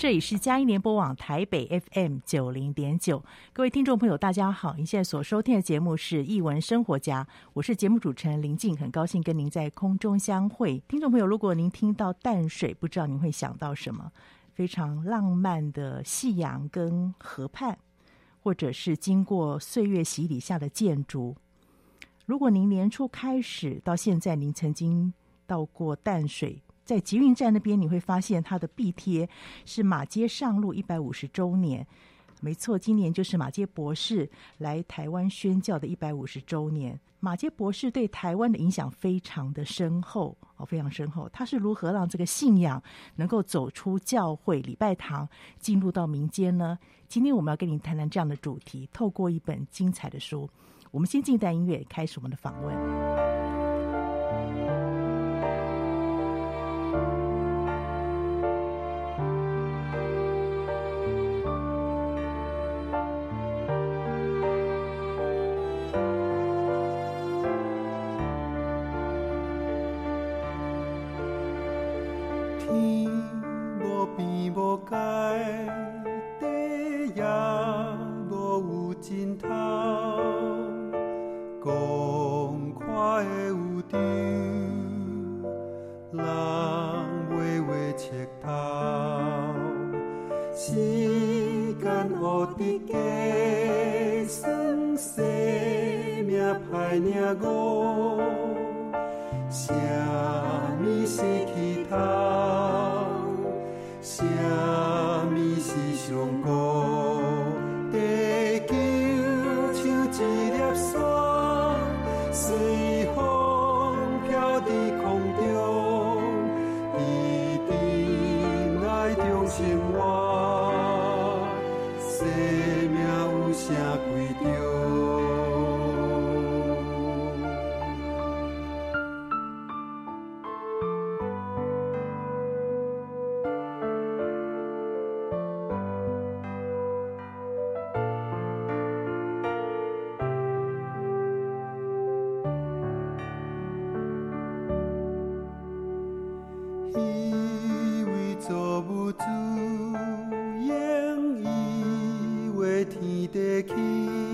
这里是嘉音联播网台北 FM 九零点九，各位听众朋友，大家好！您现在所收听的节目是《艺文生活家》，我是节目主持人林静，很高兴跟您在空中相会。听众朋友，如果您听到淡水，不知道您会想到什么？非常浪漫的夕阳跟河畔，或者是经过岁月洗礼下的建筑。如果您年初开始到现在，您曾经到过淡水。在捷运站那边，你会发现它的壁贴是马街上路一百五十周年。没错，今年就是马偕博士来台湾宣教的一百五十周年。马偕博士对台湾的影响非常的深厚哦，非常深厚。他是如何让这个信仰能够走出教会礼拜堂，进入到民间呢？今天我们要跟您谈谈这样的主题，透过一本精彩的书。我们先进一段音乐，开始我们的访问。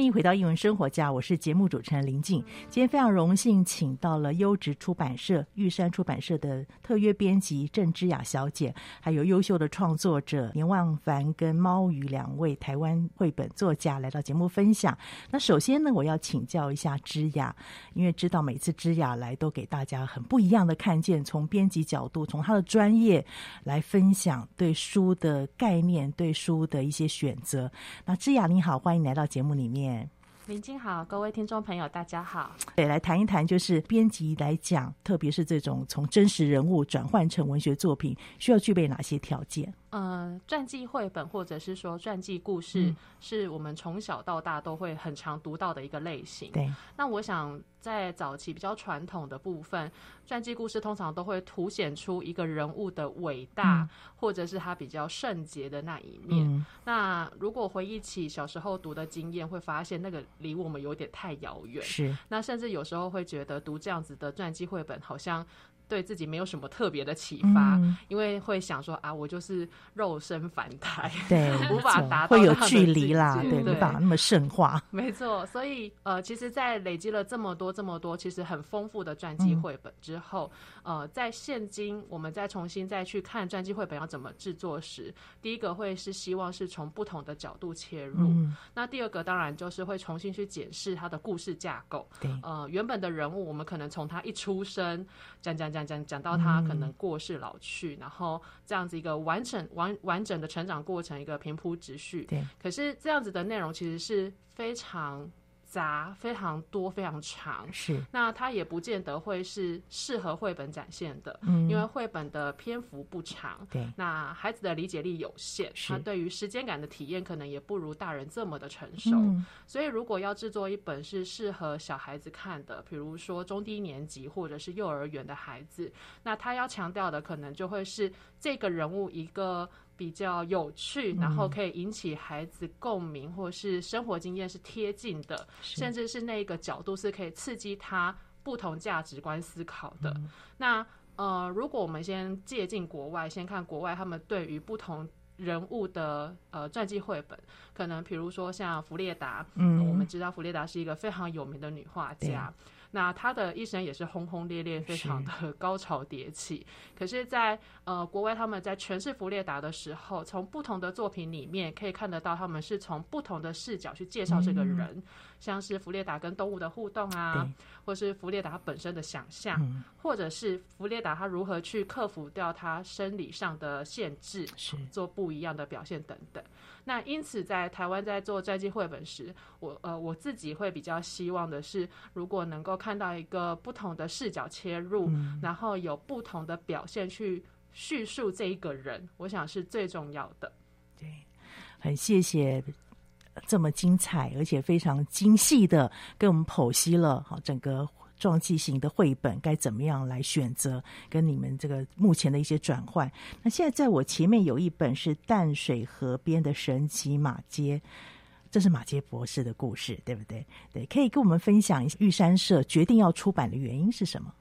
欢迎回到英文生活家，我是节目主持人林静。今天非常荣幸请到了优质出版社玉山出版社的特约编辑郑芝雅小姐，还有优秀的创作者年望凡跟猫鱼两位台湾绘本作家来到节目分享。那首先呢，我要请教一下之雅，因为知道每次之雅来都给大家很不一样的看见，从编辑角度，从她的专业来分享对书的概念，对书的一些选择。那之雅你好，欢迎来到节目里面。林静好，各位听众朋友，大家好。对，来谈一谈，就是编辑来讲，特别是这种从真实人物转换成文学作品，需要具备哪些条件？呃，传记绘本或者是说传记故事，嗯、是我们从小到大都会很常读到的一个类型。对，那我想在早期比较传统的部分，传记故事通常都会凸显出一个人物的伟大，嗯、或者是他比较圣洁的那一面。嗯、那如果回忆起小时候读的经验，会发现那个离我们有点太遥远。是，那甚至有时候会觉得读这样子的传记绘本，好像。对自己没有什么特别的启发，嗯、因为会想说啊，我就是肉身凡胎，对，无法达到会有距离啦，对，对。无法那么圣化。没错，所以呃，其实，在累积了这么多这么多，其实很丰富的传记绘本之后，嗯、呃，在现今我们再重新再去看传记绘本要怎么制作时，第一个会是希望是从不同的角度切入，嗯、那第二个当然就是会重新去检视它的故事架构，对，呃，原本的人物我们可能从他一出生讲讲讲。讲讲到他可能过世老去，嗯、然后这样子一个完整完完整的成长过程，一个平铺直叙。对，可是这样子的内容其实是非常。杂非常多，非常长，是。那它也不见得会是适合绘本展现的，嗯，因为绘本的篇幅不长，对，那孩子的理解力有限，是。他对于时间感的体验可能也不如大人这么的成熟，嗯，所以如果要制作一本是适合小孩子看的，比如说中低年级或者是幼儿园的孩子，那他要强调的可能就会是这个人物一个。比较有趣，然后可以引起孩子共鸣，或是生活经验是贴近的，甚至是那个角度是可以刺激他不同价值观思考的。那呃，如果我们先借鉴国外，先看国外他们对于不同人物的呃传记绘本，可能比如说像弗列达，嗯，我们知道弗列达是一个非常有名的女画家。那他的一生也是轰轰烈烈，非常的 高潮迭起。是可是在，在呃国外，他们在诠释弗列达的时候，从不同的作品里面可以看得到，他们是从不同的视角去介绍这个人，嗯、像是弗列达跟动物的互动啊，或是弗列达本身的想象，嗯、或者是弗列达他如何去克服掉他生理上的限制，是做不一样的表现等等。那因此，在台湾在做传记绘本时，我呃我自己会比较希望的是，如果能够看到一个不同的视角切入，嗯、然后有不同的表现去叙述这一个人，我想是最重要的。对，很谢谢这么精彩而且非常精细的跟我们剖析了好整个。传记型的绘本该怎么样来选择？跟你们这个目前的一些转换。那现在在我前面有一本是淡水河边的神奇马街，这是马杰博士的故事，对不对？对，可以跟我们分享一下玉山社决定要出版的原因是什么？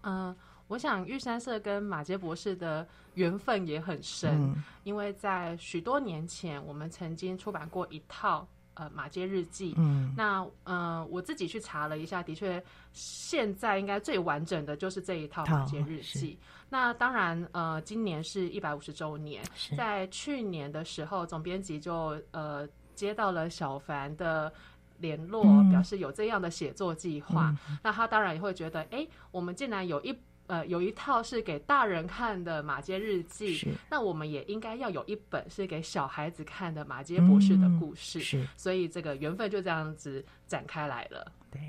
嗯、呃，我想玉山社跟马杰博士的缘分也很深，嗯、因为在许多年前，我们曾经出版过一套。呃，马街日记。嗯，那呃，我自己去查了一下，的确，现在应该最完整的就是这一套马街日记。那当然，呃，今年是一百五十周年，在去年的时候，总编辑就呃接到了小凡的联络，嗯、表示有这样的写作计划。嗯、那他当然也会觉得，哎、欸，我们竟然有一。呃，有一套是给大人看的马街日记，是那我们也应该要有一本是给小孩子看的马街博士的故事，嗯、是，所以这个缘分就这样子展开来了。对，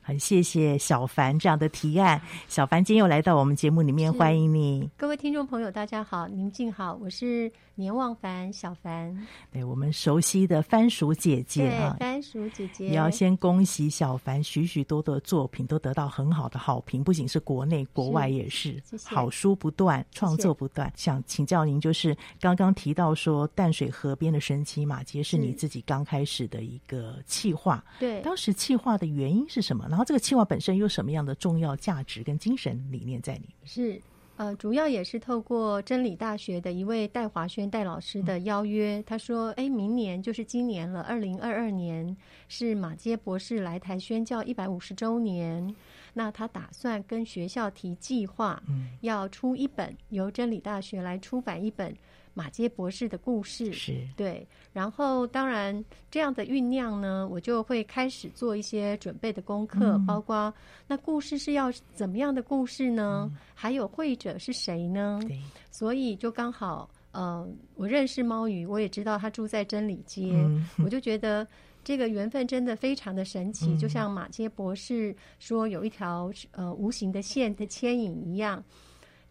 很谢谢小凡这样的提案。小凡今天又来到我们节目里面，欢迎你。各位听众朋友，大家好，宁静好，我是。年旺凡，小凡，对我们熟悉的番薯姐姐啊，番薯姐姐，也要先恭喜小凡，许许多多的作品都得到很好的好评，不仅是国内，国外也是，是谢谢好书不断，创作不断。想请教您，就是刚刚提到说淡水河边的神奇马街是你自己刚开始的一个企划，对，当时企划的原因是什么？然后这个企划本身有什么样的重要价值跟精神理念在里面？是。呃，主要也是透过真理大学的一位戴华轩戴老师的邀约，他说：“哎，明年就是今年了，二零二二年是马杰博士来台宣教一百五十周年。那他打算跟学校提计划，要出一本由真理大学来出版一本。”马街博士的故事。是。对，然后当然这样的酝酿呢，我就会开始做一些准备的功课，嗯、包括那故事是要怎么样的故事呢？嗯、还有会者是谁呢？对，所以就刚好，呃，我认识猫鱼，我也知道他住在真理街，嗯、我就觉得这个缘分真的非常的神奇，嗯、就像马杰博士说有一条呃无形的线的牵引一样。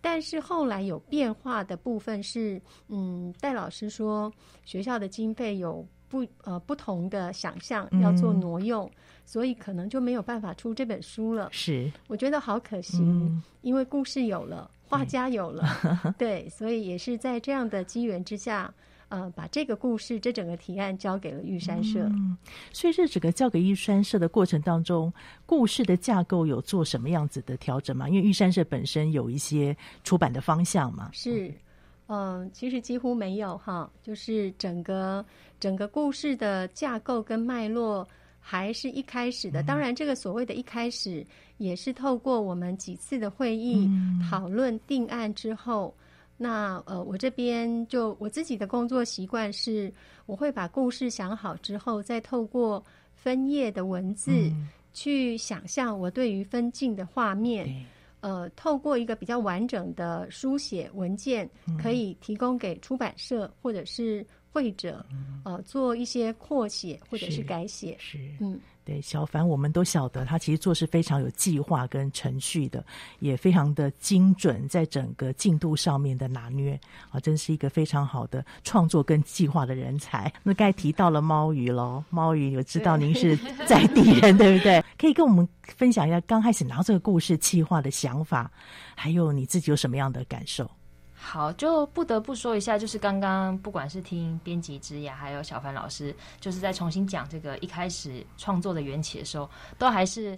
但是后来有变化的部分是，嗯，戴老师说学校的经费有不呃不同的想象要做挪用，嗯，所以可能就没有办法出这本书了。是，我觉得好可惜，嗯，因为故事有了，画家有了，对，所以也是在这样的机缘之下。呃，把这个故事，这整个提案交给了玉山社。嗯，所以这整个交给玉山社的过程当中，故事的架构有做什么样子的调整吗？因为玉山社本身有一些出版的方向嘛。是，嗯、呃，其实几乎没有哈，就是整个整个故事的架构跟脉络还是一开始的。当然，这个所谓的一开始，也是透过我们几次的会议讨论定案之后。那呃，我这边就我自己的工作习惯是，我会把故事想好之后，再透过分页的文字去想象我对于分镜的画面，嗯、呃，透过一个比较完整的书写文件，可以提供给出版社或者是会者，呃，做一些扩写或者是改写，是，是。嗯。对，小凡，我们都晓得他其实做事非常有计划跟程序的，也非常的精准，在整个进度上面的拿捏啊，真是一个非常好的创作跟计划的人才。那该提到了猫鱼喽，猫鱼，我知道您是 在地人，对，对不对？可以跟我们分享一下刚开始拿这个故事计划的想法，还有你自己有什么样的感受？好，就不得不说一下，就是刚刚不管是听编辑之雅，还有小凡老师，就是在重新讲这个一开始创作的缘起的时候，都还是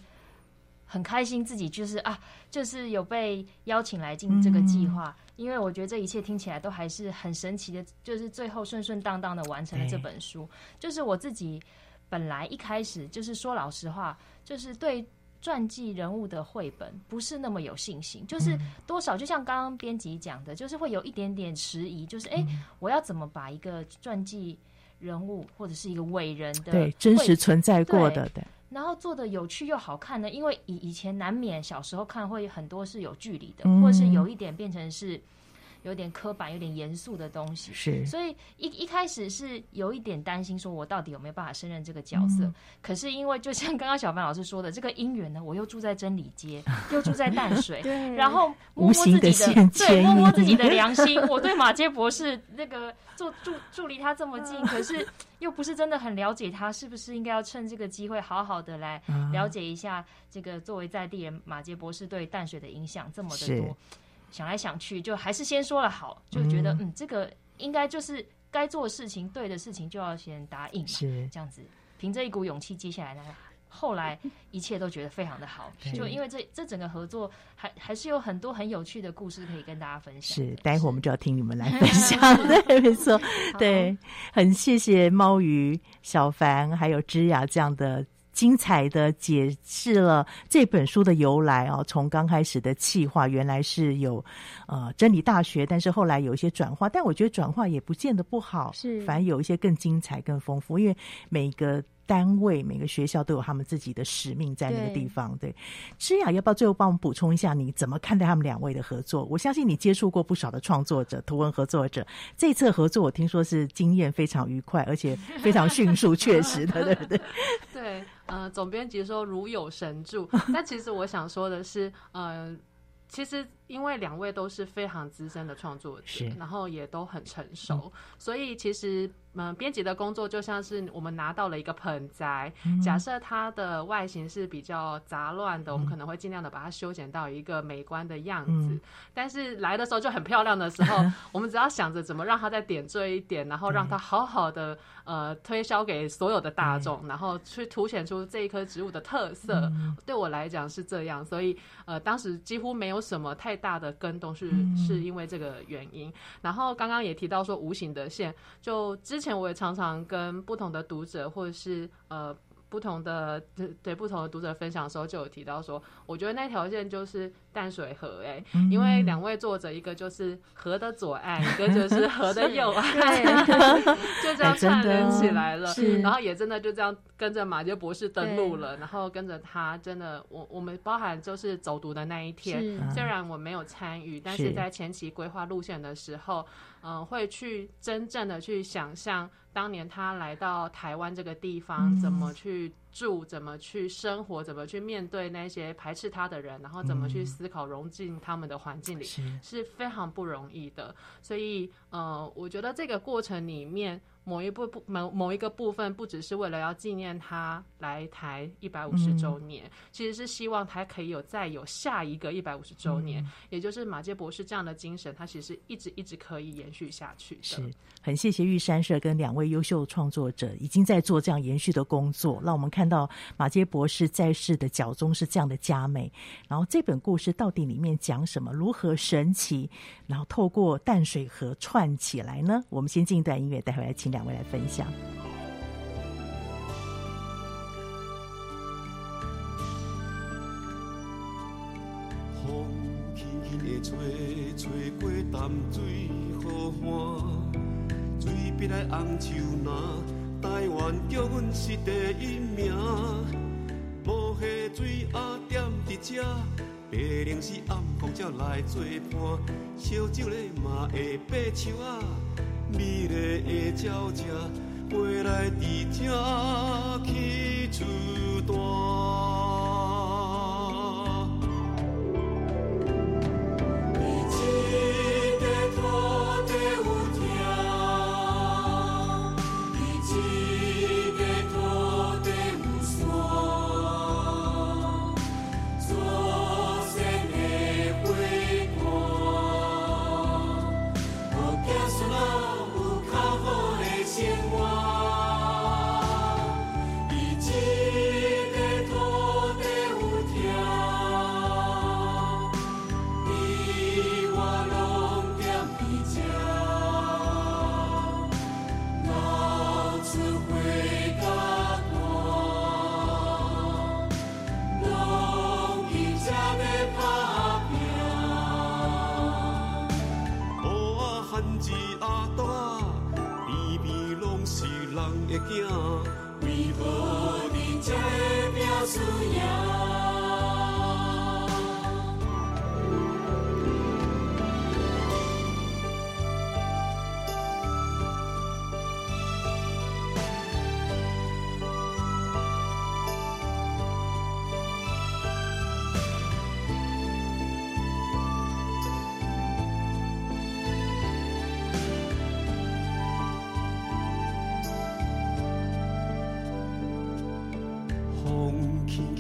很开心自己就是啊，就是有被邀请来进这个计划，嗯，因为我觉得这一切听起来都还是很神奇的，就是最后顺顺当当的完成了这本书。就是我自己本来一开始就是说老实话，就是对。传记人物的绘本不是那么有信心，就是多少就像刚刚编辑讲的，就是会有一点点迟疑，就是哎、欸，我要怎么把一个传记人物或者是一个伟人的对真实存在过的对，然后做的有趣又好看呢？因为以以前难免小时候看会很多是有距离的，或者是有一点变成是。有点刻板、有点严肃的东西，是，所以一一开始是有一点担心，说我到底有没有办法胜任这个角色？嗯、可是因为就像刚刚小帆老师说的，这个姻缘呢，我又住在真理街，又住在淡水，对，然后摸摸自己的，的对，摸摸自己的良心，我对马杰博士那个住住住离他这么近，可是又不是真的很了解他，是不是应该要趁这个机会好好的来了解一下这个作为在地人马杰博士对淡水的影响这么的多。想来想去，就还是先说了好，就觉得嗯，嗯，这个应该就是该做的事情，对的事情就要先答应，是这样子。凭着一股勇气，接下来呢，后来一切都觉得非常的好。就因为这这整个合作，还还是有很多很有趣的故事可以跟大家分享。是，待会我们就要听你们来分享。对，没错，对，很谢谢猫鱼、小凡还有之雅这样的。精彩的解释了这本书的由来啊，从刚开始的企划，原来是有呃真理大学，但是后来有一些转化，但我觉得转化也不见得不好，是反而有一些更精彩、更丰富，因为每个。单位每个学校都有他们自己的使命在那个地方。对，之雅要不要最后帮我们补充一下，你怎么看待他们两位的合作？我相信你接触过不少的创作者、图文合作者，这次合作我听说是经验非常愉快，而且非常迅速，确实的，对不对？对，呃，总编辑说如有神助，但其实我想说的是，呃，其实因为两位都是非常资深的创作者，然后也都很成熟，嗯、所以其实。嗯，编辑的工作就像是我们拿到了一个盆栽，嗯、假设它的外形是比较杂乱的，嗯、我们可能会尽量的把它修剪到一个美观的样子。嗯、但是来的时候就很漂亮的时候，我们只要想着怎么让它再点缀一点，然后让它好好的呃推销给所有的大众，然后去凸显出这一棵植物的特色。嗯、对我来讲是这样，所以呃当时几乎没有什么太大的跟动是是因为这个原因。然后刚刚也提到说无形的线，就之前我也常常跟不同的读者或者是呃。不同的对对不同的读者分享的时候，就有提到说，我觉得那条线就是淡水河哎、欸，嗯、因为两位作者一个就是河的左岸，一个就是河的右岸，就这样串联起来了。然后也真的就这样跟着马杰博士登陆了，然后跟着他，真的我我们包含就是走读的那一天，虽然我没有参与，但是在前期规划路线的时候，嗯、呃，会去真正的去想象。当年他来到台湾这个地方，怎么去住，怎么去生活，怎么去面对那些排斥他的人，然后怎么去思考融进他们的环境里，是非常不容易的。所以，呃，我觉得这个过程里面。某一部部某某一个部分，不只是为了要纪念他来台一百五十周年，嗯、其实是希望他可以有再有下一个一百五十周年，嗯、也就是马杰博士这样的精神，他其实一直一直可以延续下去的。是很谢谢玉山社跟两位优秀创作者已经在做这样延续的工作，让我们看到马杰博士在世的脚中是这样的佳美。然后这本故事到底里面讲什么？如何神奇？然后透过淡水河串起来呢？我们先进一段音乐，待会来请。两位来分享。风轻轻的吹，吹过淡水河畔，水边的红树林，台湾叫阮是第一名。无下水阿点伫这，白龙是暗光才来做伴，烧酒嘞嘛会爬树仔。美丽的鸟只飞来伫这起厝大。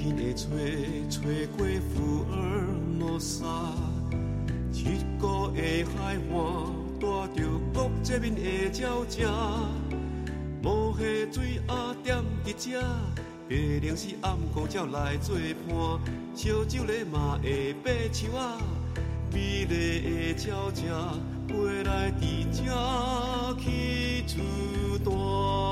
紧的吹，吹过福尔摩沙，一个的海岸，带着国际面的鸟食，无下水啊，惦伫遮，白亮是暗光，鸟来做伴，烧酒嘞嘛会爬树啊，美丽的鸟食，飞来伫遮去自大。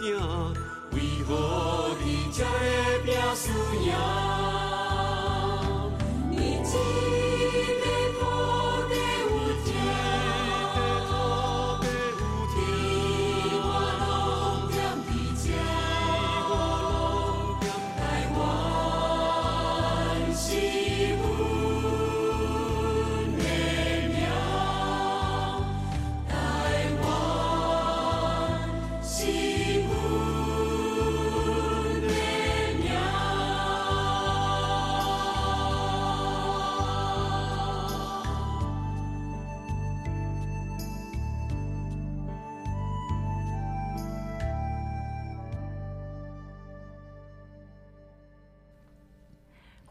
囝，为何你才会拼输赢？你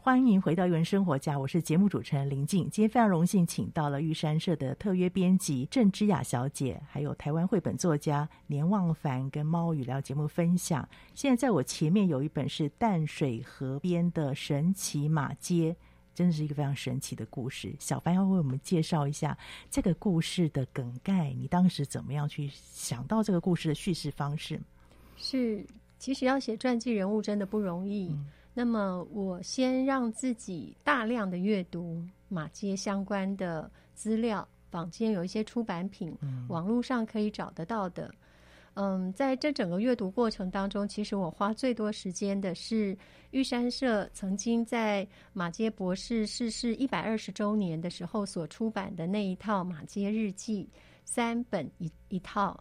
欢迎回到《艺文生活家》，我是节目主持人林静。今天非常荣幸，请到了玉山社的特约编辑郑之雅小姐，还有台湾绘本作家连望凡跟猫语聊节目分享。现在在我前面有一本是淡水河边的神奇马街，真的是一个非常神奇的故事。小凡要为我们介绍一下这个故事的梗概，你当时怎么样去想到这个故事的叙事方式？是，其实要写传记人物真的不容易。嗯那么，我先让自己大量的阅读马街相关的资料，坊间有一些出版品，网络上可以找得到的。嗯，在这整个阅读过程当中，其实我花最多时间的是玉山社曾经在马街博士逝世一百二十周年的时候所出版的那一套《马街日记》，三本一一套。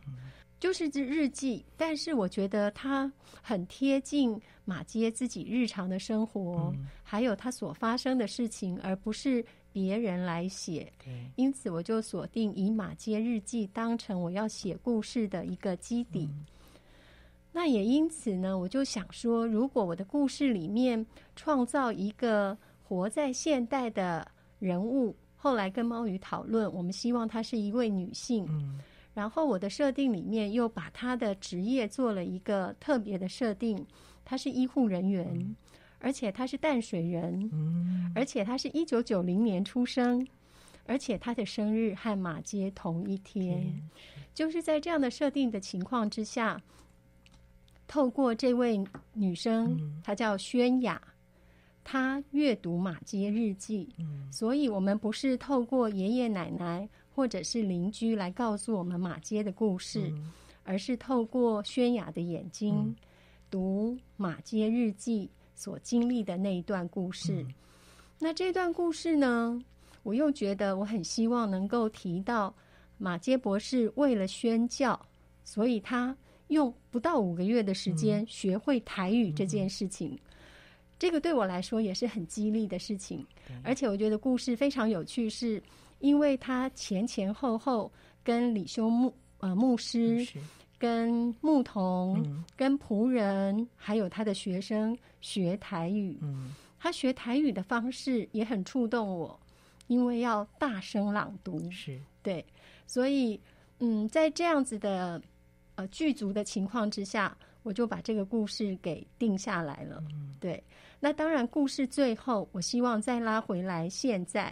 就是这日记，但是我觉得它很贴近马街自己日常的生活，嗯、还有他所发生的事情，而不是别人来写。Okay. 因此，我就锁定以马街日记当成我要写故事的一个基底。嗯、那也因此呢，我就想说，如果我的故事里面创造一个活在现代的人物，后来跟猫鱼讨论，我们希望她是一位女性。嗯然后我的设定里面又把他的职业做了一个特别的设定，他是医护人员，嗯、而且他是淡水人，嗯、而且他是一九九零年出生，而且他的生日和马街同一天，就是在这样的设定的情况之下，透过这位女生，她叫轩雅，她阅读马街日记，嗯、所以我们不是透过爷爷奶奶。或者是邻居来告诉我们马街的故事，嗯、而是透过轩雅的眼睛、嗯、读马街日记所经历的那一段故事。嗯、那这段故事呢，我又觉得我很希望能够提到马街博士为了宣教，所以他用不到五个月的时间学会台语这件事情。嗯、这个对我来说也是很激励的事情，嗯、而且我觉得故事非常有趣是。因为他前前后后跟李修牧呃牧师、跟牧童、跟仆人，还有他的学生学台语。他学台语的方式也很触动我，因为要大声朗读。是对，所以嗯，在这样子的呃剧组的情况之下，我就把这个故事给定下来了。对，那当然故事最后，我希望再拉回来现在。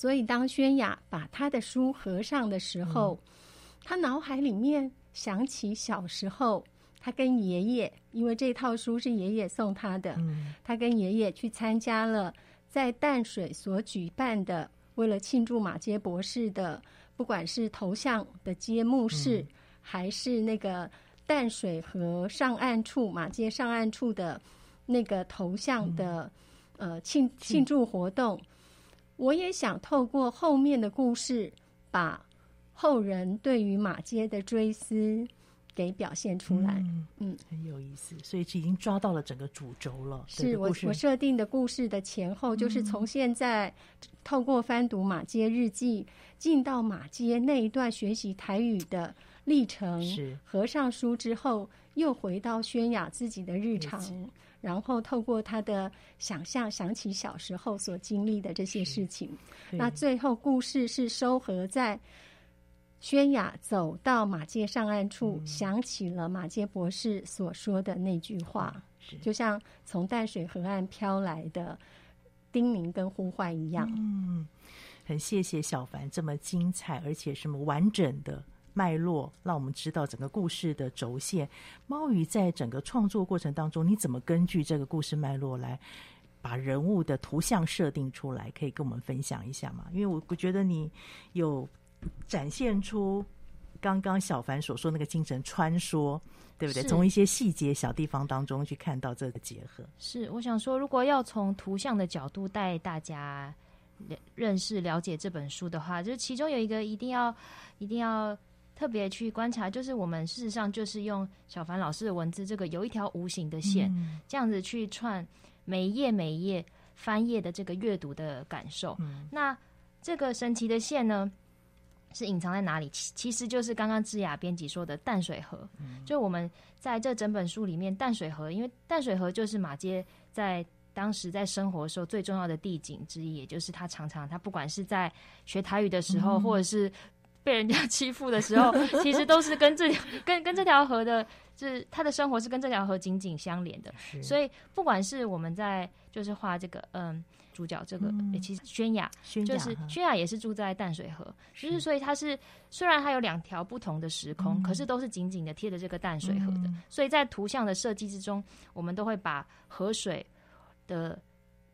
所以，当轩雅把他的书合上的时候，嗯、他脑海里面想起小时候，他跟爷爷，因为这套书是爷爷送他的，嗯、他跟爷爷去参加了在淡水所举办的，为了庆祝马杰博士的，不管是头像的揭幕式，嗯、还是那个淡水河上岸处马街上岸处的那个头像的，嗯、呃庆庆祝活动。我也想透过后面的故事，把后人对于马街的追思给表现出来。嗯，嗯，很有意思，所以已经抓到了整个主轴了。是我我设定的故事的前后，就是从现在透过翻读马街日记，进到马街那一段学习台语的历程。是合上书之后，又回到宣雅自己的日常。然后透过他的想象，想起小时候所经历的这些事情。那最后故事是收合在轩雅走到马街上岸处，嗯、想起了马街博士所说的那句话，就像从淡水河岸飘来的叮咛跟呼唤一样。嗯，很谢谢小凡这么精彩而且什么完整的。脉络让我们知道整个故事的轴线。猫鱼在整个创作过程当中，你怎么根据这个故事脉络来把人物的图像设定出来？可以跟我们分享一下吗？因为我我觉得你有展现出刚刚小凡所说那个精神穿梭，对不对？从一些细节小地方当中去看到这个结合。是，我想说，如果要从图像的角度带大家认识了解这本书的话，就是其中有一个一定要一定要。特别去观察，就是我们事实上就是用小凡老师的文字，这个有一条无形的线，嗯、这样子去串每一页每一页翻页的这个阅读的感受。嗯、那这个神奇的线呢，是隐藏在哪里？其其实就是刚刚智雅编辑说的淡水河。嗯、就我们在这整本书里面，淡水河，因为淡水河就是马街在当时在生活的时候最重要的地景之一，也就是他常常他不管是在学台语的时候，嗯、或者是被人家 欺负的时候，其实都是跟这条跟跟这条河的，就是他的生活是跟这条河紧紧相连的。所以不管是我们在就是画这个嗯主角这个，嗯欸、其实轩雅，就是轩雅也是住在淡水河，其实所以他是虽然他有两条不同的时空，嗯、可是都是紧紧的贴着这个淡水河的。嗯、所以在图像的设计之中，我们都会把河水的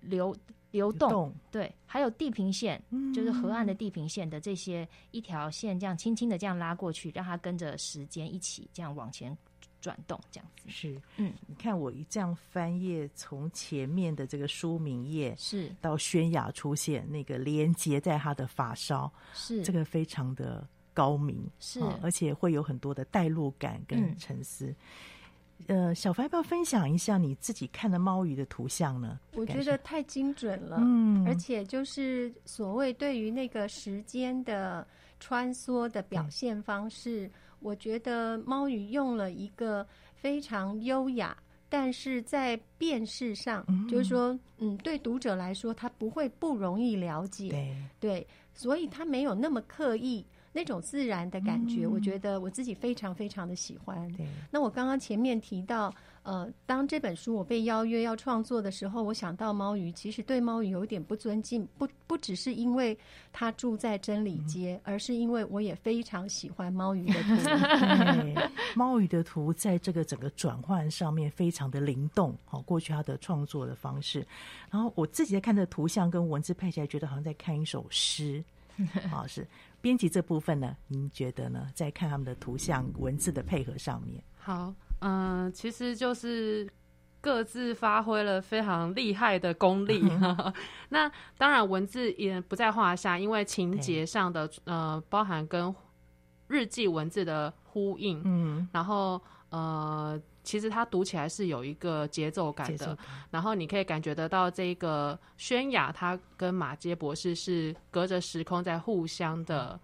流流动，对，还有地平线，嗯、就是河岸的地平线的这些一条线，这样轻轻的这样拉过去，让它跟着时间一起这样往前转动，这样子。是。嗯，你看我一这样翻页，从前面的这个书名页是。到宣雅出现，那个连接在他的发梢，是。这个非常的高明，是、哦，而且会有很多的代入感跟沉思。嗯呃，小凡要不要分享一下你自己看的猫鱼的图像呢？我觉得太精准了，嗯，而且就是所谓对于那个时间的穿梭的表现方式，嗯、我觉得猫鱼用了一个非常优雅，但是在辨识上，嗯、就是说，嗯，对读者来说，他不会不容易了解，对，对，所以他没有那么刻意。那种自然的感觉，嗯、我觉得我自己非常非常的喜欢。对，那我刚刚前面提到，呃，当这本书我被邀约要创作的时候，我想到猫鱼，其实对猫鱼有一点不尊敬，不不只是因为他住在真理街，嗯、而是因为我也非常喜欢猫鱼的图。猫鱼的图在这个整个转换上面非常的灵动，好，过去他的创作的方式，然后我自己在看的图像跟文字配起来，觉得好像在看一首诗。好，是编辑这部分呢？您觉得呢？在看他们的图像文字的配合上面，好，嗯、呃，其实就是各自发挥了非常厉害的功力。那当然，文字也不在话下，因为情节上的呃，包含跟日记文字的呼应，嗯，然后呃。其实它读起来是有一个节奏感的，感然后你可以感觉得到这个宣雅，他跟马杰博士是隔着时空在互相的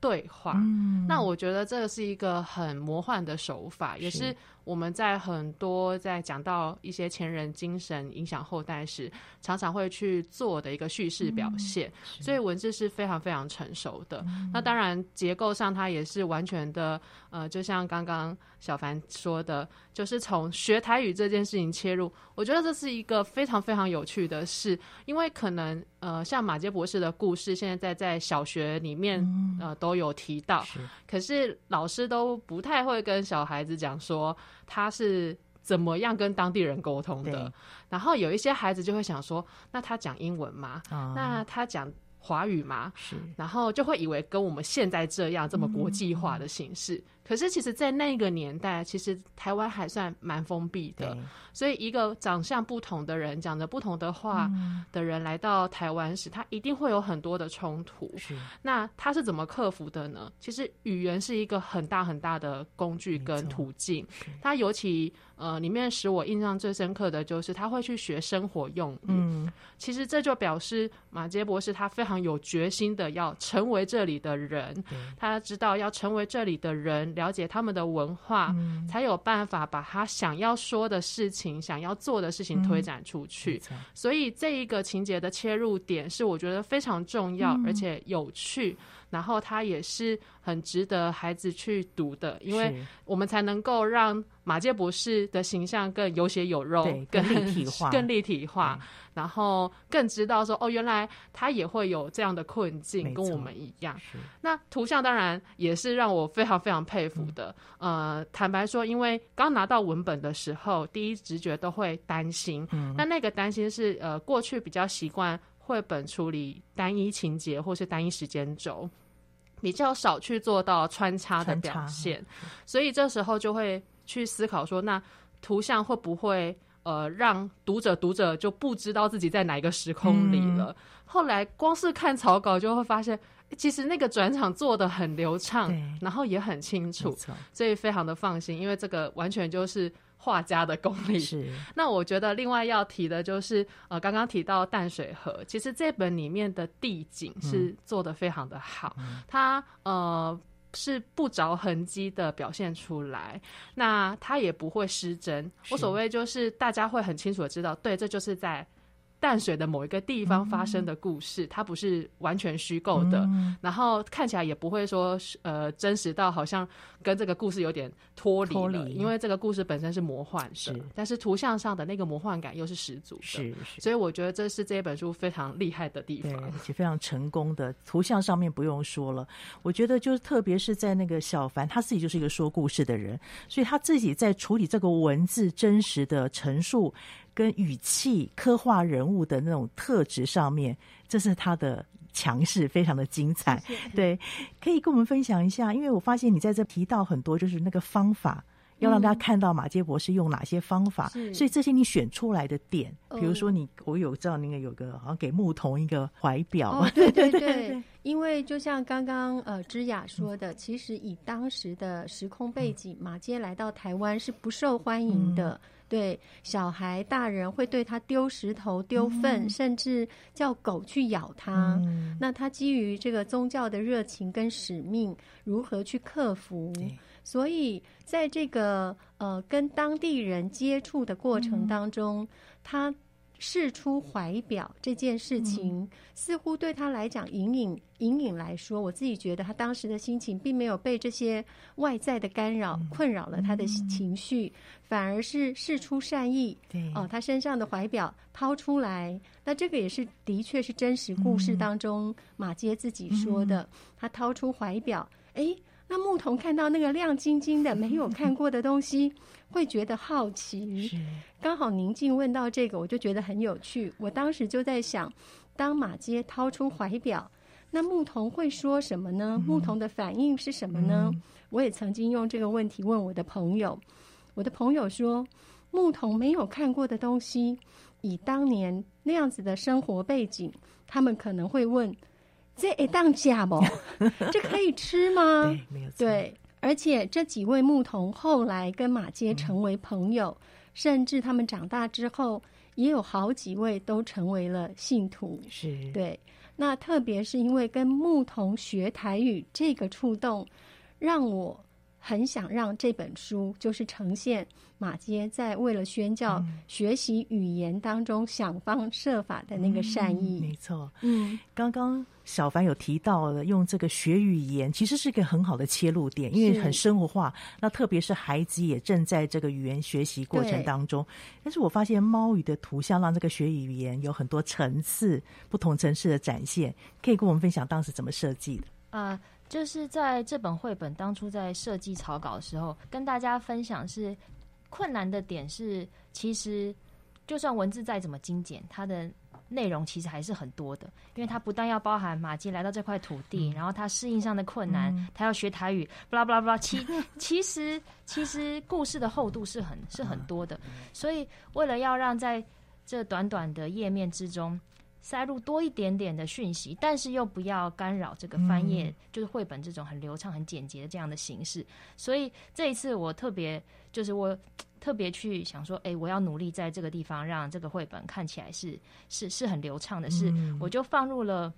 对话。嗯、那我觉得这个是一个很魔幻的手法，是也是。我们在很多在讲到一些前人精神影响后代时，常常会去做的一个叙事表现，嗯、所以文字是非常非常成熟的。嗯、那当然结构上它也是完全的，呃，就像刚刚小凡说的，就是从学台语这件事情切入，我觉得这是一个非常非常有趣的事，因为可能呃，像马杰博士的故事，现在在在小学里面呃都有提到，是可是老师都不太会跟小孩子讲说。他是怎么样跟当地人沟通的？然后有一些孩子就会想说：“那他讲英文吗？嗯、那他讲华语吗？”是，然后就会以为跟我们现在这样这么国际化的形式。可是，其实，在那个年代，其实台湾还算蛮封闭的，所以一个长相不同的人，讲着不同的话的人来到台湾时，他一定会有很多的冲突。是那他是怎么克服的呢？其实，语言是一个很大很大的工具跟途径。他尤其呃，里面使我印象最深刻的就是他会去学生活用语。嗯，其实这就表示马杰博士他非常有决心的要成为这里的人，对他知道要成为这里的人。了解他们的文化，嗯、才有办法把他想要说的事情、想要做的事情推展出去。嗯、所以这一个情节的切入点是我觉得非常重要，嗯、而且有趣。然后它也是很值得孩子去读的，因为我们才能够让马介博士的形象更有血有肉，更立体化，更立体化。然后更知道说，哦，原来他也会有这样的困境，跟我们一样。那图像当然也是让我非常非常佩服的。呃，坦白说，因为刚拿到文本的时候，第一直觉都会担心。那那个担心是，呃，过去比较习惯。绘本处理单一情节或是单一时间轴，比较少去做到穿插的表现，所以这时候就会去思考说，那图像会不会呃让读者读者就不知道自己在哪一个时空里了？嗯、后来光是看草稿就会发现，其实那个转场做的很流畅，然后也很清楚，所以非常的放心，因为这个完全就是。画家的功力是。那我觉得另外要提的就是，呃，刚刚提到淡水河，其实这本里面的地景是做的非常的好。嗯、它呃是不着痕迹的表现出来，那它也不会失真。我所谓就是大家会很清楚的知道，对，这就是在。淡水的某一个地方发生的故事，嗯、它不是完全虚构的，嗯，然后看起来也不会说呃真实到好像跟这个故事有点脱离了，因为这个故事本身是魔幻的，是，但是图像上的那个魔幻感又是十足的，是，是，所以我觉得这是这本书非常厉害的地方，而且非常成功的图像上面不用说了，我觉得就是特别是在那个小凡他自己就是一个说故事的人，所以他自己在处理这个文字真实的陈述。跟语气刻画人物的那种特质上面，这是他的强势，非常的精彩。谢谢。对，可以跟我们分享一下，因为我发现你在这提到很多，就是那个方法。要让大家看到马杰博士用哪些方法，嗯，所以这些你选出来的点，比如说你，我有知道那个有个好像给牧童一个怀表，哦，对对对，因为就像刚刚呃芝雅说的，其实以当时的时空背景，马杰来到台湾是不受欢迎的，嗯，对，小孩、大人会对他丢石头、丢粪，嗯，甚至叫狗去咬他。嗯，那他基于这个宗教的热情跟使命，如何去克服？所以，在这个呃跟当地人接触的过程当中，嗯、他释出怀表这件事情，嗯、似乎对他来讲，隐隐隐隐来说，我自己觉得他当时的心情并没有被这些外在的干扰困扰了他的情绪，嗯、反而是释出善意。对。哦、呃，他身上的怀表掏出来，那这个也是的确是真实故事当中、嗯、马杰自己说的，嗯、他掏出怀表，哎。那牧童看到那个亮晶晶的、没有看过的东西，会觉得好奇。刚好宁静问到这个，我就觉得很有趣。我当时就在想，当马街掏出怀表，那牧童会说什么呢？牧童的反应是什么呢？我也曾经用这个问题问我的朋友，我的朋友说，牧童没有看过的东西，以当年那样子的生活背景，他们可能会问。这一当假不？这可以吃吗？对，没有错。对，而且这几位牧童后来跟马街成为朋友，嗯，甚至他们长大之后，也有好几位都成为了信徒。是，对。那特别是因为跟牧童学台语这个触动，让我很想让这本书就是呈现马街在为了宣教、嗯、学习语言当中想方设法的那个善意。嗯、没错。嗯，刚刚。小凡有提到了用这个学语言，其实是一个很好的切入点，因为很生活化。那特别是孩子也正在这个语言学习过程当中。但是我发现猫语的图像让这个学语言有很多层次、不同层次的展现。可以跟我们分享当时怎么设计的？啊、呃，就是在这本绘本当初在设计草稿的时候，跟大家分享是困难的点是，其实就算文字再怎么精简，它的。内容其实还是很多的，因为它不但要包含马基来到这块土地，嗯、然后他适应上的困难，他、嗯、要学台语，巴拉巴拉巴拉。其 其实其实故事的厚度是很是很多的，所以为了要让在这短短的页面之中塞入多一点点的讯息，但是又不要干扰这个翻页，嗯、就是绘本这种很流畅、很简洁的这样的形式。所以这一次我特别就是我。特别去想说，哎、欸，我要努力在这个地方让这个绘本看起来是是是很流畅的，是我就放入了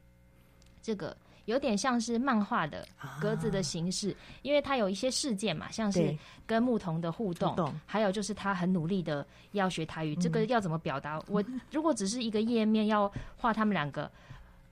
这个有点像是漫画的格子的形式，因为它有一些事件嘛，像是跟牧童的互动，还有就是他很努力的要学台语，这个要怎么表达？我如果只是一个页面要画他们两个。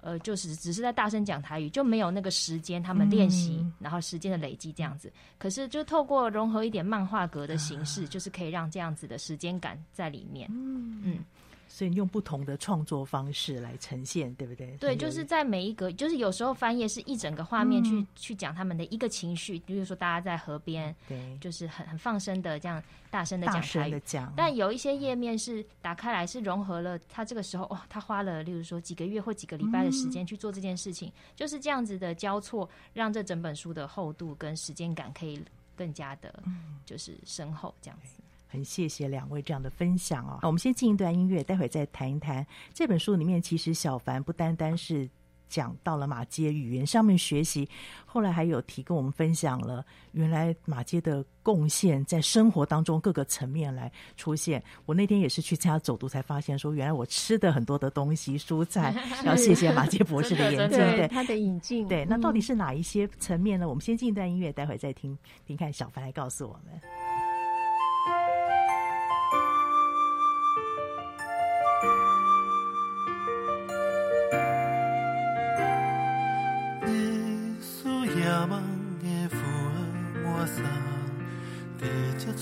呃，就是只是在大声讲台语，就没有那个时间他们练习、嗯，然后时间的累积这样子。可是就透过融合一点漫画格的形式、啊，就是可以让这样子的时间感在里面。嗯。嗯所以用不同的创作方式来呈现，对不对？对，就是在每一个，就是有时候翻页是一整个画面去、嗯、去讲他们的一个情绪，比如说大家在河边，对，就是很很放声的这样大声的讲台语讲。但有一些页面是打开来是融合了他这个时候哇，他花了例如说几个月或几个礼拜的时间去做这件事情、嗯，就是这样子的交错，让这整本书的厚度跟时间感可以更加的，就是深厚这样子。很谢谢两位这样的分享啊！我们先进一段音乐，待会儿再谈一谈这本书里面。其实小凡不单单是讲到了马街语言上面学习，后来还有提跟我们分享了原来马街的贡献在生活当中各个层面来出现。我那天也是去参加走读，才发现说原来我吃的很多的东西蔬菜，要谢谢马街博士的眼睛，对他的引进。对，那到底是哪一些层面呢？我们先进一段音乐，待会再听听看小凡来告诉我们。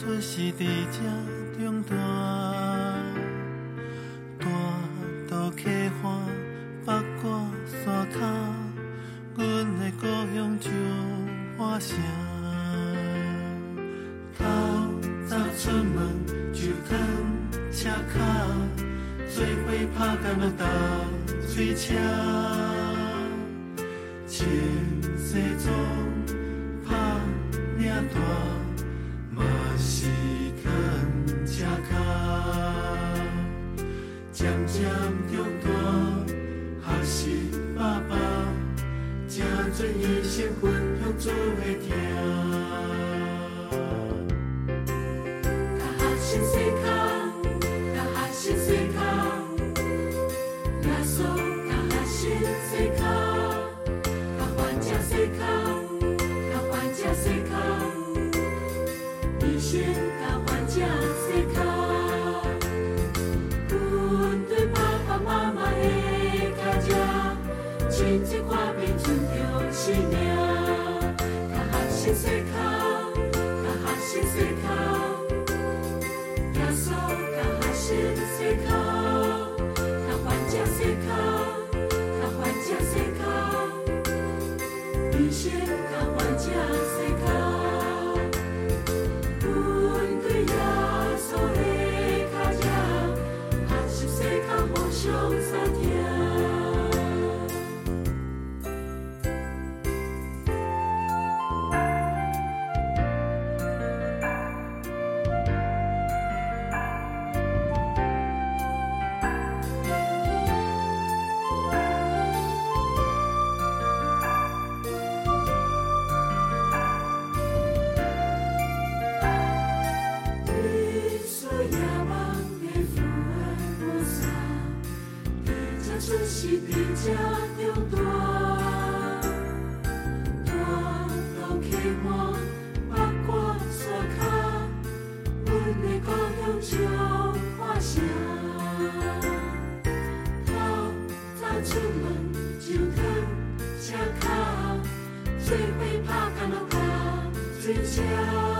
出世伫这中大，大到溪畔八卦山脚，阮的故乡就花城。透早出门就扛车卡，做伙拍工仔踏水车，穿西装拍领带。车卡，渐渐长大，学习爸爸，最会怕看到他嘴角。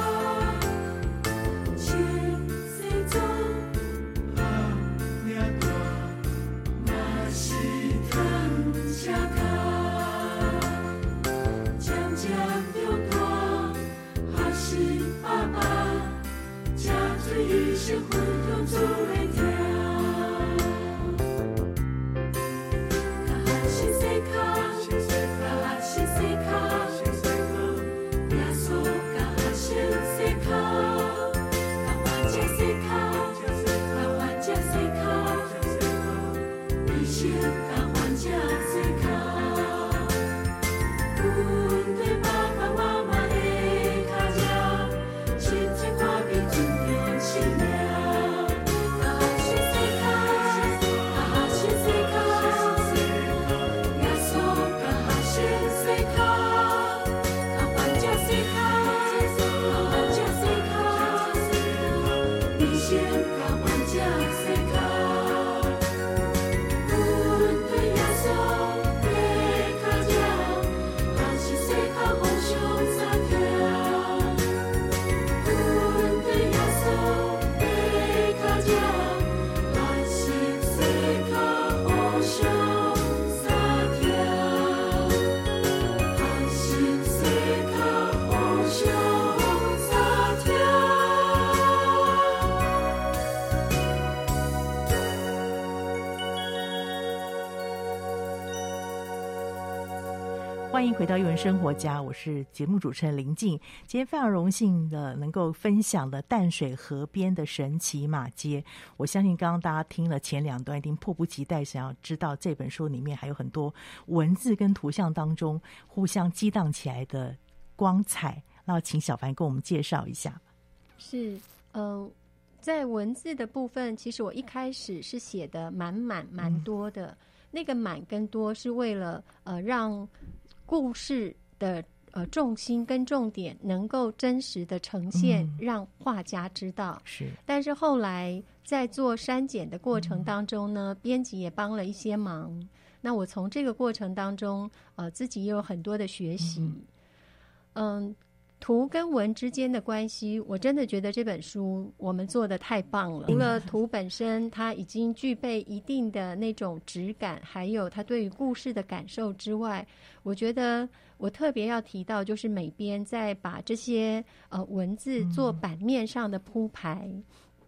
回到《艺文生活家》，我是节目主持人林静。今天非常荣幸的能够分享了淡水河边的神奇马街。我相信刚刚大家听了前两段，一定迫不及待想要知道这本书里面还有很多文字跟图像当中互相激荡起来的光彩。那请小凡跟我们介绍一下。是，嗯、呃，在文字的部分，其实我一开始是写的满满蛮多的，嗯、那个满跟多是为了呃让。故事的呃重心跟重点能够真实的呈现，让画家知道。是，但是后来在做删减的过程当中呢，编辑也帮了一些忙。那我从这个过程当中，呃，自己也有很多的学习。嗯。图跟文之间的关系，我真的觉得这本书我们做的太棒了。除了图本身，它已经具备一定的那种质感，还有它对于故事的感受之外，我觉得我特别要提到，就是美编在把这些呃文字做版面上的铺排。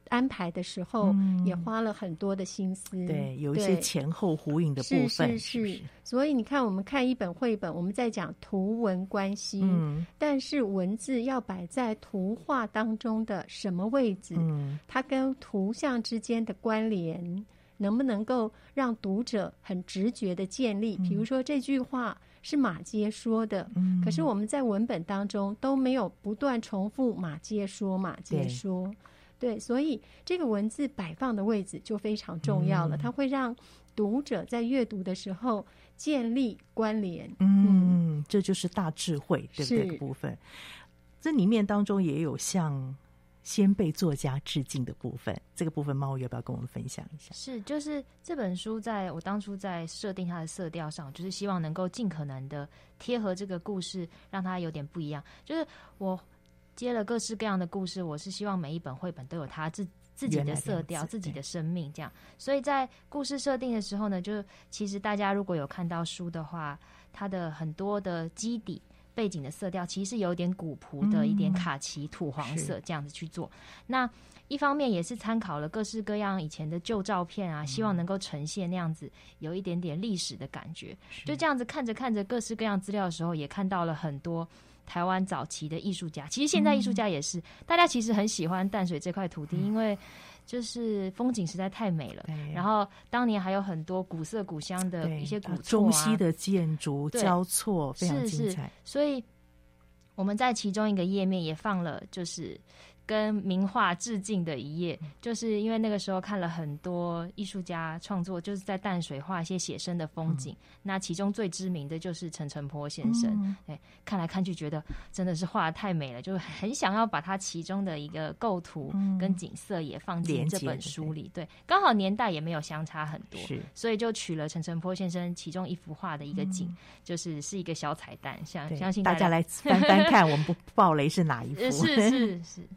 安排的时候也花了很多的心思，嗯、对，有一些前后呼应的部分，是是是，是。所以你看，我们看一本绘本，我们在讲图文关系，嗯，但是文字要摆在图画当中的什么位置？嗯，它跟图像之间的关联，能不能够让读者很直觉的建立？比如说这句话是马偕说的，嗯，可是我们在文本当中都没有不断重复马偕说，马偕说。对，所以这个文字摆放的位置就非常重要了，嗯、它会让读者在阅读的时候建立关联。嗯，这就是大智慧，对不对？这个部分，这里面当中也有向先辈作家致敬的部分。这个部分，猫要不要跟我们分享一下？是，就是这本书在我当初在设定它的色调上，就是希望能够尽可能的贴合这个故事，让它有点不一样。就是我。接了各式各样的故事，我是希望每一本绘本都有它自自己的色调、自己的生命，这样。所以在故事设定的时候呢，就其实大家如果有看到书的话，它的很多的基底背景的色调，其实是有点古朴的一点卡其土黄色这样子去做。那一方面也是参考了各式各样以前的旧照片啊，希望能够呈现那样子有一点点历史的感觉。就这样子看着看着各式各样资料的时候，也看到了很多。台湾早期的艺术家，其实现在艺术家也是，嗯、大家其实很喜欢淡水这块土地，嗯，因为就是风景实在太美了。然后当年还有很多古色古香的一些古啊，中西的建筑交错，非常精彩。所以我们在其中一个页面也放了，就是。跟名画致敬的一页，就是因为那个时候看了很多艺术家创作，就是在淡水画一些写生的风景。嗯、那其中最知名的就是陈澄波先生。哎、嗯，看来看去觉得真的是画得太美了，就很想要把它其中的一个构图跟景色也放进这本书里。对，刚好年代也没有相差很多，是，所以就取了陈澄波先生其中一幅画的一个景，嗯、就是是一个小彩蛋，相相信大家，大家来翻翻看，我们不 爆雷是哪一幅？是 是是。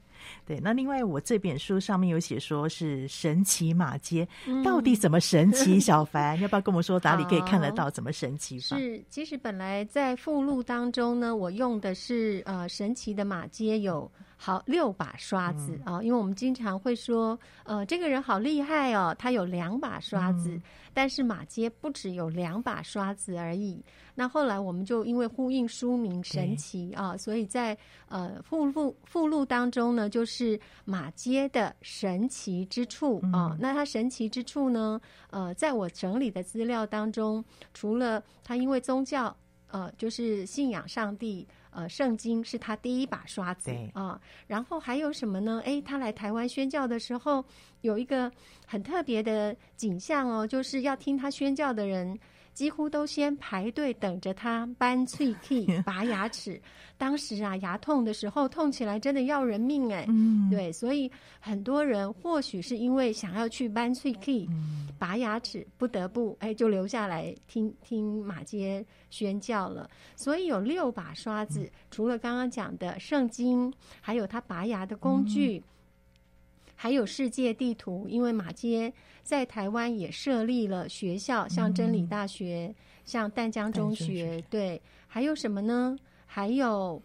对，那另外我这本书上面有写说是神奇马街，嗯、到底怎么神奇？小凡要不要跟我们说哪里可以看得到？怎么神奇？是，其实本来在附录当中呢，我用的是呃神奇的马街有。好，六把刷子啊、嗯哦！因为我们经常会说，呃，这个人好厉害哦，他有两把刷子。嗯、但是马街不只有两把刷子而已。那后来我们就因为呼应书名“神奇”啊，所以在呃附录附录当中呢，就是马街的神奇之处啊、嗯。那它神奇之处呢，呃，在我整理的资料当中，除了他因为宗教，呃，就是信仰上帝。呃，圣经是他第一把刷子啊、呃，然后还有什么呢？诶，他来台湾宣教的时候，有一个很特别的景象哦，就是要听他宣教的人。几乎都先排队等着他扳喙齿拔牙齿。当时啊，牙痛的时候，痛起来真的要人命哎。嗯，对，所以很多人或许是因为想要去扳喙齿拔牙齿，不得不哎就留下来听听马街宣教了。所以有六把刷子，除了刚刚讲的圣经，还有他拔牙的工具。还有世界地图，因为马街在台湾也设立了学校，像真理大学，嗯、像淡江中学，对。还有什么呢？还有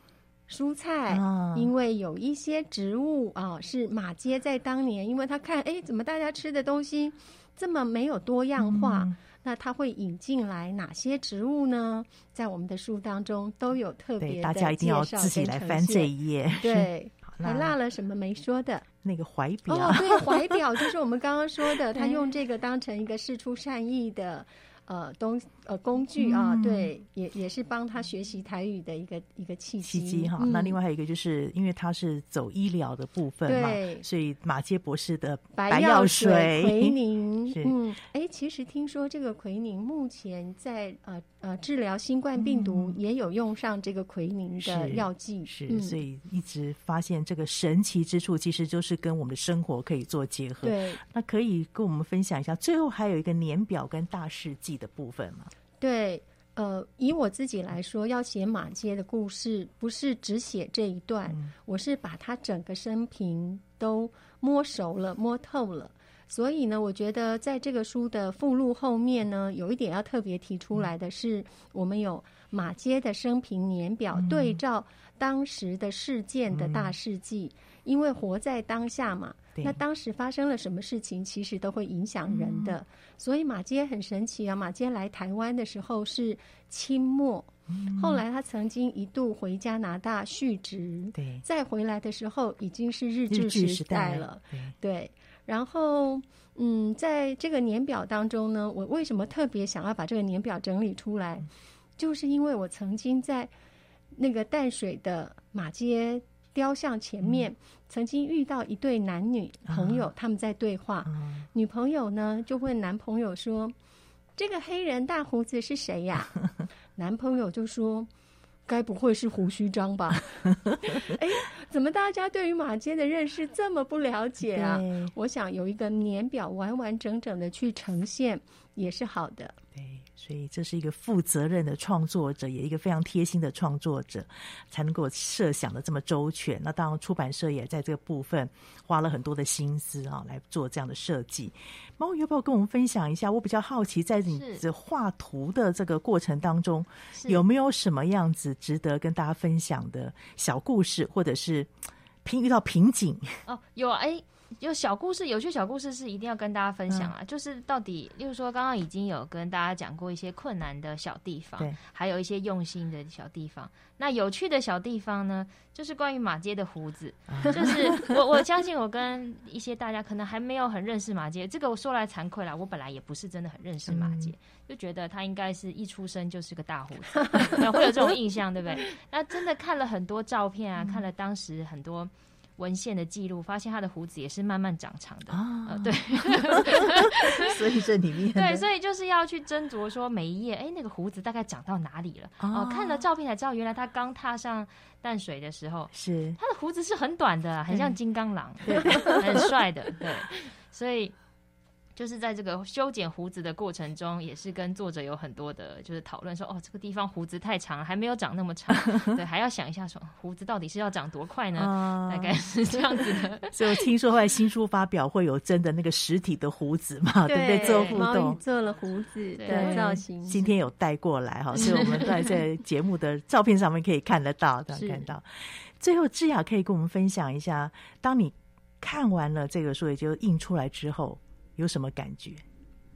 蔬菜，哦、因为有一些植物啊，是马街在当年，因为他看，哎，怎么大家吃的东西这么没有多样化？嗯、那他会引进来哪些植物呢？在我们的书当中都有特别的，大家一定要自己来翻这一页。对，还落了什么没说的？那个怀 表，哦，对，怀表就是我们刚刚说的，他用这个当成一个事出善意的。呃，东呃工具啊，嗯、对，也也是帮他学习台语的一个一个契机，契机哈。嗯、那另外还有一个，就是因为他是走医疗的部分嘛，对。所以马杰博士的白药水奎宁，嗯，哎，其实听说这个奎宁目前在呃呃治疗新冠病毒也有用上这个奎宁的药剂，是，是，所以一直发现这个神奇之处，其实就是跟我们的生活可以做结合。对，那可以跟我们分享一下，最后还有一个年表跟大事记。的部分吗？对，呃，以我自己来说，要写马街的故事，不是只写这一段，嗯、我是把他整个生平都摸熟了、摸透了。所以呢，我觉得在这个书的附录后面呢，有一点要特别提出来的是，嗯、我们有马街的生平年表，嗯、对照当时的事件的大事记，嗯、因为活在当下嘛。那当时发生了什么事情，其实都会影响人的。嗯、所以马街很神奇啊！马街来台湾的时候是清末，嗯、后来他曾经一度回加拿大续职，对，再回来的时候已经是日治时代了。对，对，然后嗯，在这个年表当中呢，我为什么特别想要把这个年表整理出来，嗯、就是因为我曾经在那个淡水的马偕雕像前面。嗯曾经遇到一对男女朋友，他们在对话。女朋友呢就问男朋友说：“这个黑人大胡子是谁呀？” 男朋友就说：“该不会是胡须章吧？” 哎，怎么大家对于马街的认识这么不了解啊？我想有一个年表完完整整的去呈现也是好的。对。所以这是一个负责任的创作者，也一个非常贴心的创作者，才能够设想的这么周全。那当然，出版社也在这个部分花了很多的心思啊，来做这样的设计。猫要不要跟我们分享一下？我比较好奇，在你这画图的这个过程当中，有没有什么样子值得跟大家分享的小故事，或者是平遇到瓶颈？哦，有哎。欸有小故事，有趣小故事是一定要跟大家分享啊！嗯、就是到底，例如说，刚刚已经有跟大家讲过一些困难的小地方，还有一些用心的小地方。那有趣的小地方呢，就是关于马街的胡子。嗯、就是我 我相信，我跟一些大家可能还没有很认识马街，这个我说来惭愧啦，我本来也不是真的很认识马街，嗯、就觉得他应该是一出生就是个大胡子，会有这种印象，对不对？那真的看了很多照片啊，嗯、看了当时很多。文献的记录发现，他的胡子也是慢慢长长的啊、呃。对，所以这里面对，所以就是要去斟酌说每一页，哎，那个胡子大概长到哪里了？哦、呃，看了照片才知道，原来他刚踏上淡水的时候，是他的胡子是很短的，很像金刚狼，对，很帅的，对，所以。就是在这个修剪胡子的过程中，也是跟作者有很多的，就是讨论说，哦，这个地方胡子太长，还没有长那么长，对，还要想一下说，胡子到底是要长多快呢？啊、大概是这样子的。所以我听说后来新书发表会有真的那个实体的胡子嘛，对，对不对？做互动，做了胡子的造型，今天有带过来哈，所以我们 在在节目的照片上面可以看得到，这样看到。最后，智雅可以跟我们分享一下，当你看完了这个书，也就印出来之后。有什么感觉？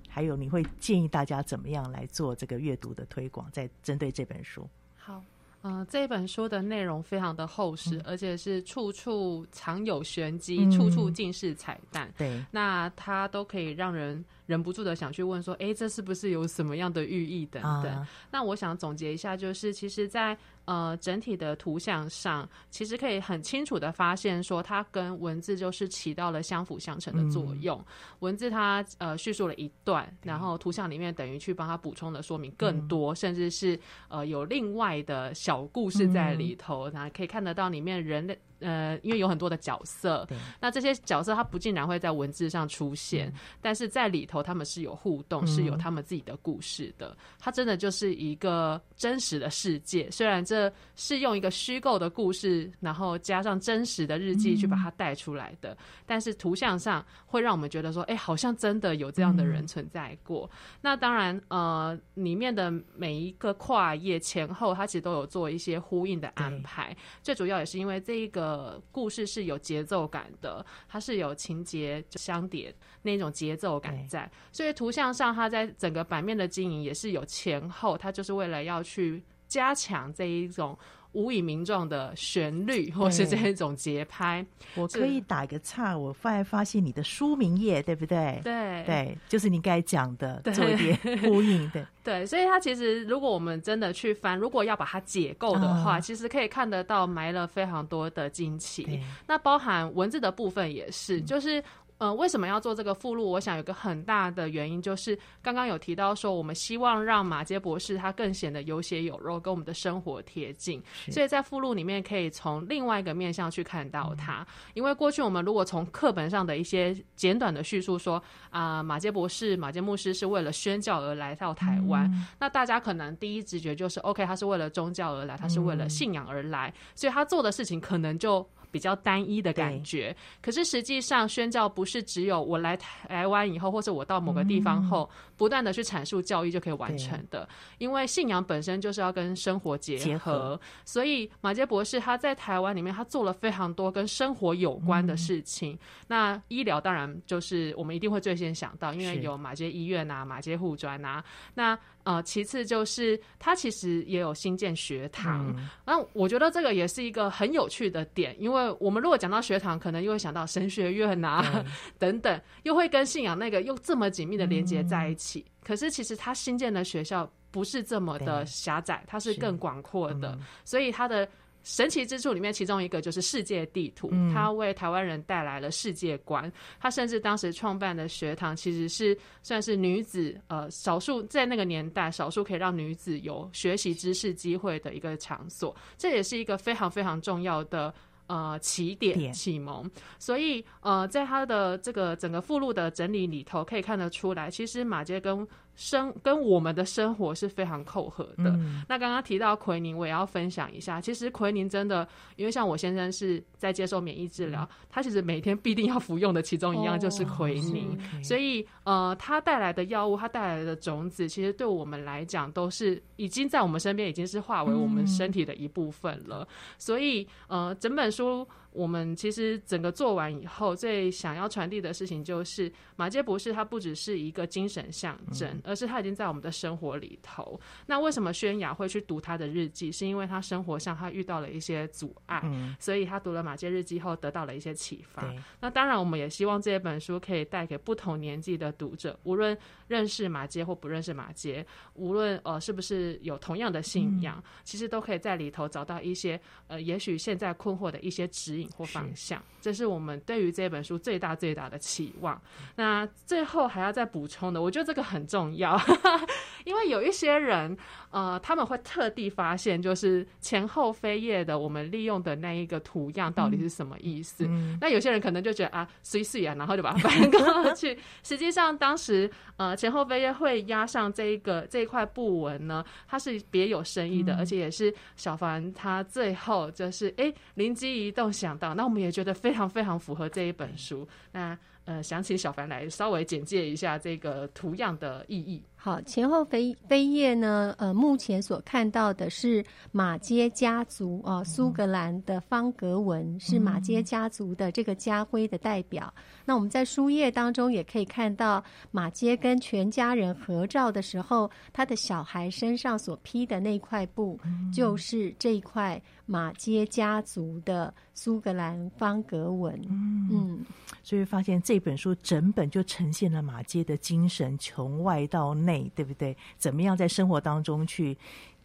还有，你会建议大家怎么样来做这个阅读的推广？在针对这本书。好，嗯、呃，这本书的内容非常的厚实，嗯、而且是处处藏有玄机，嗯、处处尽是彩蛋。对，那它都可以让人忍不住的想去问说：“哎，这是不是有什么样的寓意？”等等。啊、那我想总结一下，就是其实，在呃，整体的图像上，其实可以很清楚的发现，说它跟文字就是起到了相辅相成的作用。嗯、文字它呃叙述了一段，然后图像里面等于去帮它补充的说明更多，嗯、甚至是呃有另外的小故事在里头，然后、嗯、可以看得到里面人的呃，因为有很多的角色，那这些角色他不尽然会在文字上出现，嗯、但是在里头他们是有互动，是有他们自己的故事的。它真的就是一个真实的世界，虽然这是用一个虚构的故事，然后加上真实的日记去把它带出来的，嗯、但是图像上会让我们觉得说，哎，好像真的有这样的人存在过。嗯、那当然，呃，里面的每一个跨页前后，它其实都有做一些呼应的安排。最主要也是因为这一个故事是有节奏感的，它是有情节相叠那种节奏感在，所以图像上它在整个版面的经营也是有前后，它就是为了要去加强这一种。无以名状的旋律，或是这一种节拍，我可以打一个岔。我发现发现你的书名页，对不对？对对，就是你该讲的，做一点呼应。对 对，所以它其实，如果我们真的去翻，如果要把它解构的话，嗯、其实可以看得到埋了非常多的惊奇。那包含文字的部分也是，嗯、就是。呃，为什么要做这个附录？我想有个很大的原因，就是刚刚有提到说，我们希望让马杰博士他更显得有血有肉，跟我们的生活贴近。所以在附录里面可以从另外一个面向去看到他。因为过去我们如果从课本上的一些简短的叙述说啊、呃，马杰博士、马杰牧师是为了宣教而来到台湾，嗯、那大家可能第一直觉就是 OK，他是为了宗教而来，他是为了信仰而来，所以他做的事情可能就。比较单一的感觉，可是实际上宣教不是只有我来台湾以后，或者我到某个地方后，不断的去阐述教育就可以完成的。因为信仰本身就是要跟生活结合，所以马杰博士他在台湾里面，他做了非常多跟生活有关的事情。那医疗当然就是我们一定会最先想到，因为有马杰医院啊，马杰护专啊，那。呃，其次就是它其实也有新建学堂，那、嗯、我觉得这个也是一个很有趣的点，因为我们如果讲到学堂，可能又会想到神学院呐、啊、等等，又会跟信仰那个又这么紧密的连接在一起。嗯、可是其实它新建的学校不是这么的狭窄，它是更广阔的，所以它的。神奇之处里面，其中一个就是世界地图，它为台湾人带来了世界观。他甚至当时创办的学堂，其实是算是女子呃少数在那个年代少数可以让女子有学习知识机会的一个场所。这也是一个非常非常重要的呃起点启蒙。所以呃，在他的这个整个附录的整理里头，可以看得出来，其实马杰跟生跟我们的生活是非常扣合的。嗯、那刚刚提到奎宁，我也要分享一下。其实奎宁真的，因为像我先生是在接受免疫治疗，嗯、他其实每天必定要服用的其中一样就是奎宁。哦、所以呃，他带来的药物，他带来的种子，其实对我们来讲都是已经在我们身边，已经是化为我们身体的一部分了。嗯、所以呃，整本书。我们其实整个做完以后，最想要传递的事情就是，马杰博士他不只是一个精神象征，而是他已经在我们的生活里头。那为什么宣雅会去读他的日记？是因为他生活上他遇到了一些阻碍，所以他读了马杰日记后得到了一些启发。那当然，我们也希望这本书可以带给不同年纪的读者，无论认识马杰或不认识马杰，无论呃是不是有同样的信仰，其实都可以在里头找到一些呃，也许现在困惑的一些指引。或方向，这是我们对于这本书最大最大的期望。那最后还要再补充的，我觉得这个很重要，因为有一些人，呃，他们会特地发现，就是前后飞页的我们利用的那一个图样到底是什么意思。嗯、那有些人可能就觉得啊，随随啊，然后就把它翻过去。实际上，当时呃前后飞页会压上这一个这一块布纹呢，它是别有深意的，嗯、而且也是小凡他最后就是哎灵机一动想。想到那我们也觉得非常非常符合这一本书。那呃，想请小凡来稍微简介一下这个图样的意义。好，前后飞飞页呢，呃，目前所看到的是马街家族啊，苏格兰的方格文是马街家族的这个家徽的代表。嗯、那我们在书页当中也可以看到马街跟全家人合照的时候，他的小孩身上所披的那块布，就是这一块马街家族的苏格兰方格文。嗯，嗯，所以发现这本书整本就呈现了马街的精神，从外到内，对不对？怎么样在生活当中去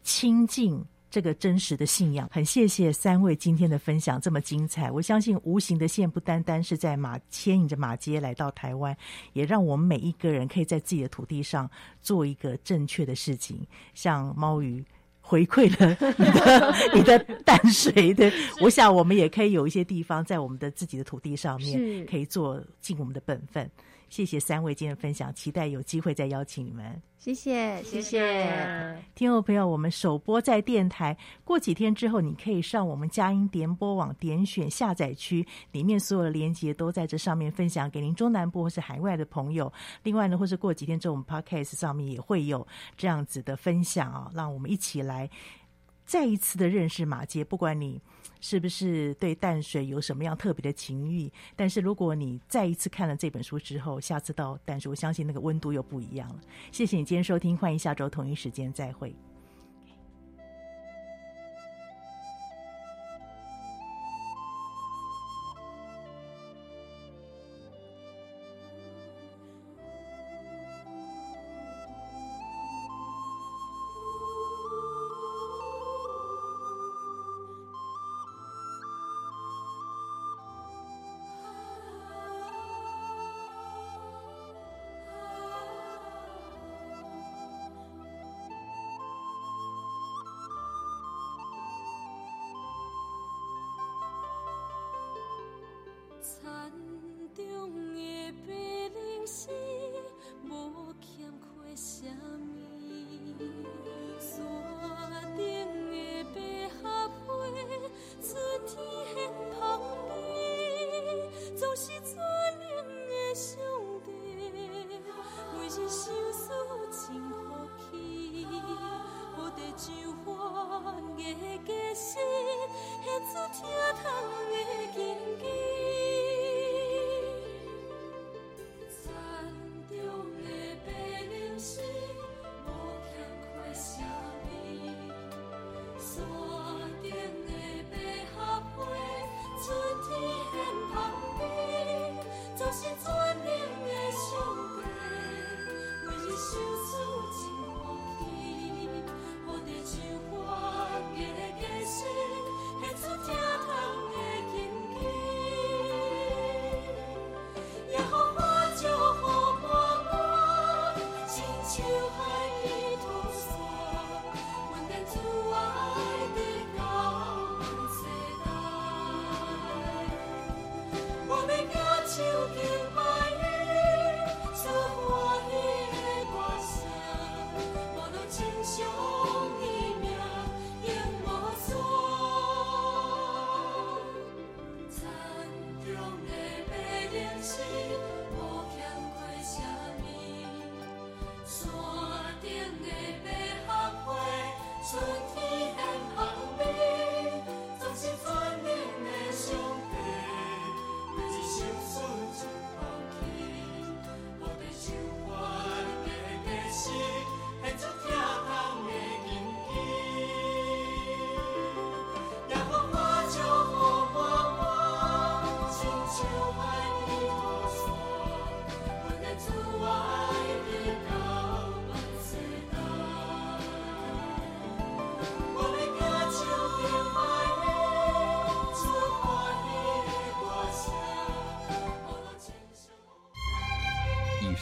亲近这个真实的信仰？很谢谢三位今天的分享，这么精彩。我相信无形的线不单单是在马牵引着马街来到台湾，也让我们每一个人可以在自己的土地上做一个正确的事情。像猫鱼。回馈了 你的你的淡水的，我想我们也可以有一些地方在我们的自己的土地上面，可以做尽我们的本分。谢谢三位今天的分享，期待有机会再邀请你们。谢谢，谢谢，听众朋友，我们首播在电台，过几天之后，你可以上我们佳音联播网点选下载区，里面所有的连接都在这上面分享给您中南部或是海外的朋友。另外呢，或是过几天之后，我们 Podcast 上面也会有这样子的分享啊，让我们一起来再一次的认识马杰，不管你。是不是对淡水有什么样特别的情欲？但是如果你再一次看了这本书之后，下次到淡水，我相信那个温度又不一样了。谢谢你今天收听，欢迎下周同一时间再会。